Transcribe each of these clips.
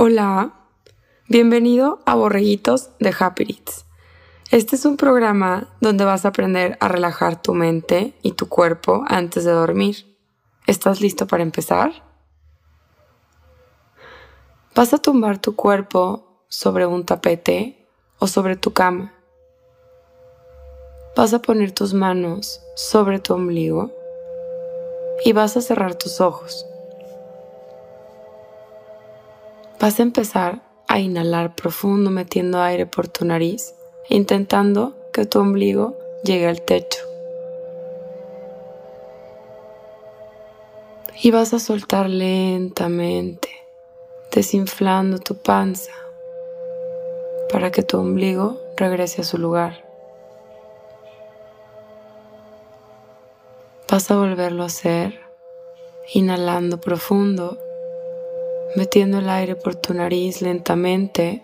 Hola, bienvenido a Borreguitos de Happy. Este es un programa donde vas a aprender a relajar tu mente y tu cuerpo antes de dormir. ¿Estás listo para empezar? Vas a tumbar tu cuerpo sobre un tapete o sobre tu cama. Vas a poner tus manos sobre tu ombligo y vas a cerrar tus ojos. Vas a empezar a inhalar profundo metiendo aire por tu nariz, intentando que tu ombligo llegue al techo. Y vas a soltar lentamente, desinflando tu panza para que tu ombligo regrese a su lugar. Vas a volverlo a hacer, inhalando profundo metiendo el aire por tu nariz lentamente.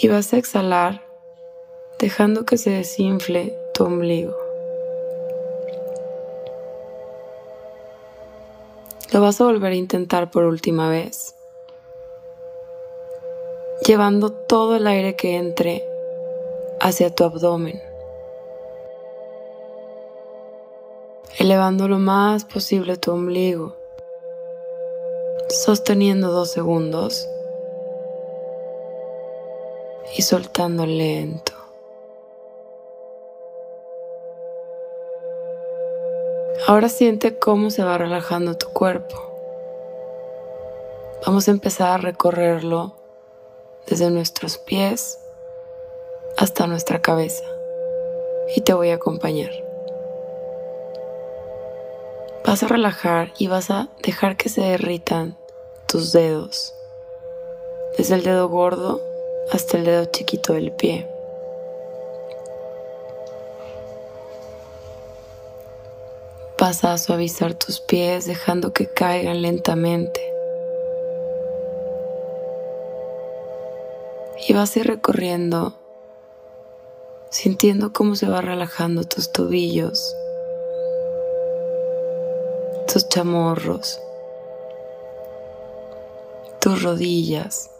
Y vas a exhalar dejando que se desinfle tu ombligo. Lo vas a volver a intentar por última vez, llevando todo el aire que entre hacia tu abdomen. Elevando lo más posible tu ombligo, sosteniendo dos segundos y soltando lento. Ahora siente cómo se va relajando tu cuerpo. Vamos a empezar a recorrerlo desde nuestros pies hasta nuestra cabeza y te voy a acompañar. Vas a relajar y vas a dejar que se derritan tus dedos, desde el dedo gordo hasta el dedo chiquito del pie. Vas a suavizar tus pies dejando que caigan lentamente. Y vas a ir recorriendo, sintiendo cómo se va relajando tus tobillos, tus chamorros, tus rodillas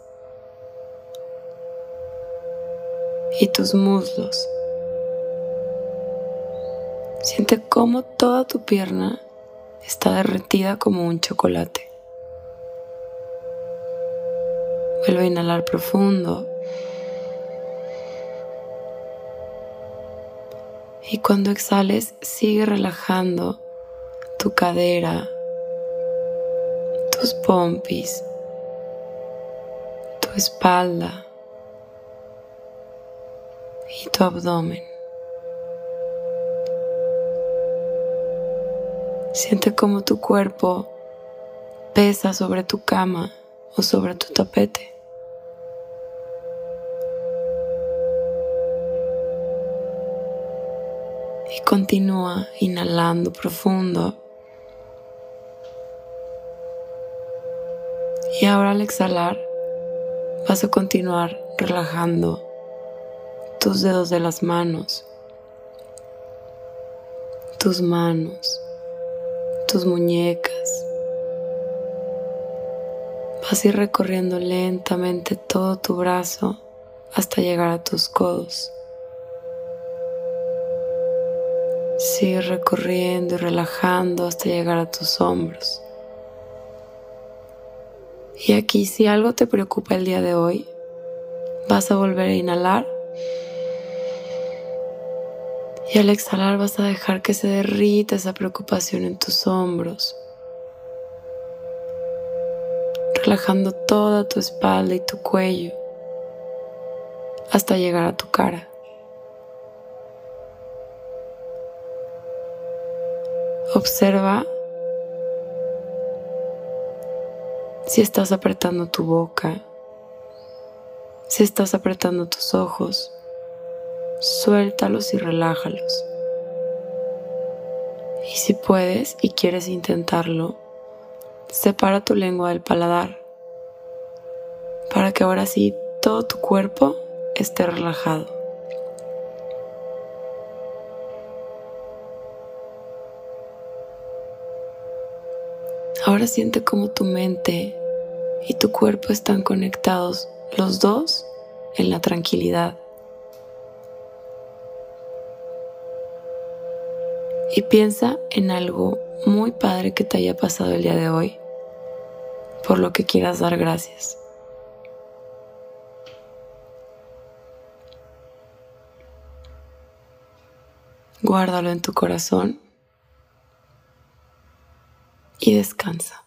y tus muslos. Siente cómo toda tu pierna está derretida como un chocolate. Vuelve a inhalar profundo. Y cuando exhales, sigue relajando tu cadera, tus pompis, tu espalda y tu abdomen. Siente como tu cuerpo pesa sobre tu cama o sobre tu tapete. Y continúa inhalando profundo Y ahora al exhalar vas a continuar relajando tus dedos de las manos, tus manos, tus muñecas. Vas a ir recorriendo lentamente todo tu brazo hasta llegar a tus codos. Sigue recorriendo y relajando hasta llegar a tus hombros. Y aquí si algo te preocupa el día de hoy, vas a volver a inhalar. Y al exhalar vas a dejar que se derrita esa preocupación en tus hombros, relajando toda tu espalda y tu cuello hasta llegar a tu cara. Observa si estás apretando tu boca, si estás apretando tus ojos, suéltalos y relájalos. Y si puedes y quieres intentarlo, separa tu lengua del paladar para que ahora sí todo tu cuerpo esté relajado. Ahora siente como tu mente y tu cuerpo están conectados, los dos en la tranquilidad. Y piensa en algo muy padre que te haya pasado el día de hoy, por lo que quieras dar gracias. Guárdalo en tu corazón y descansa.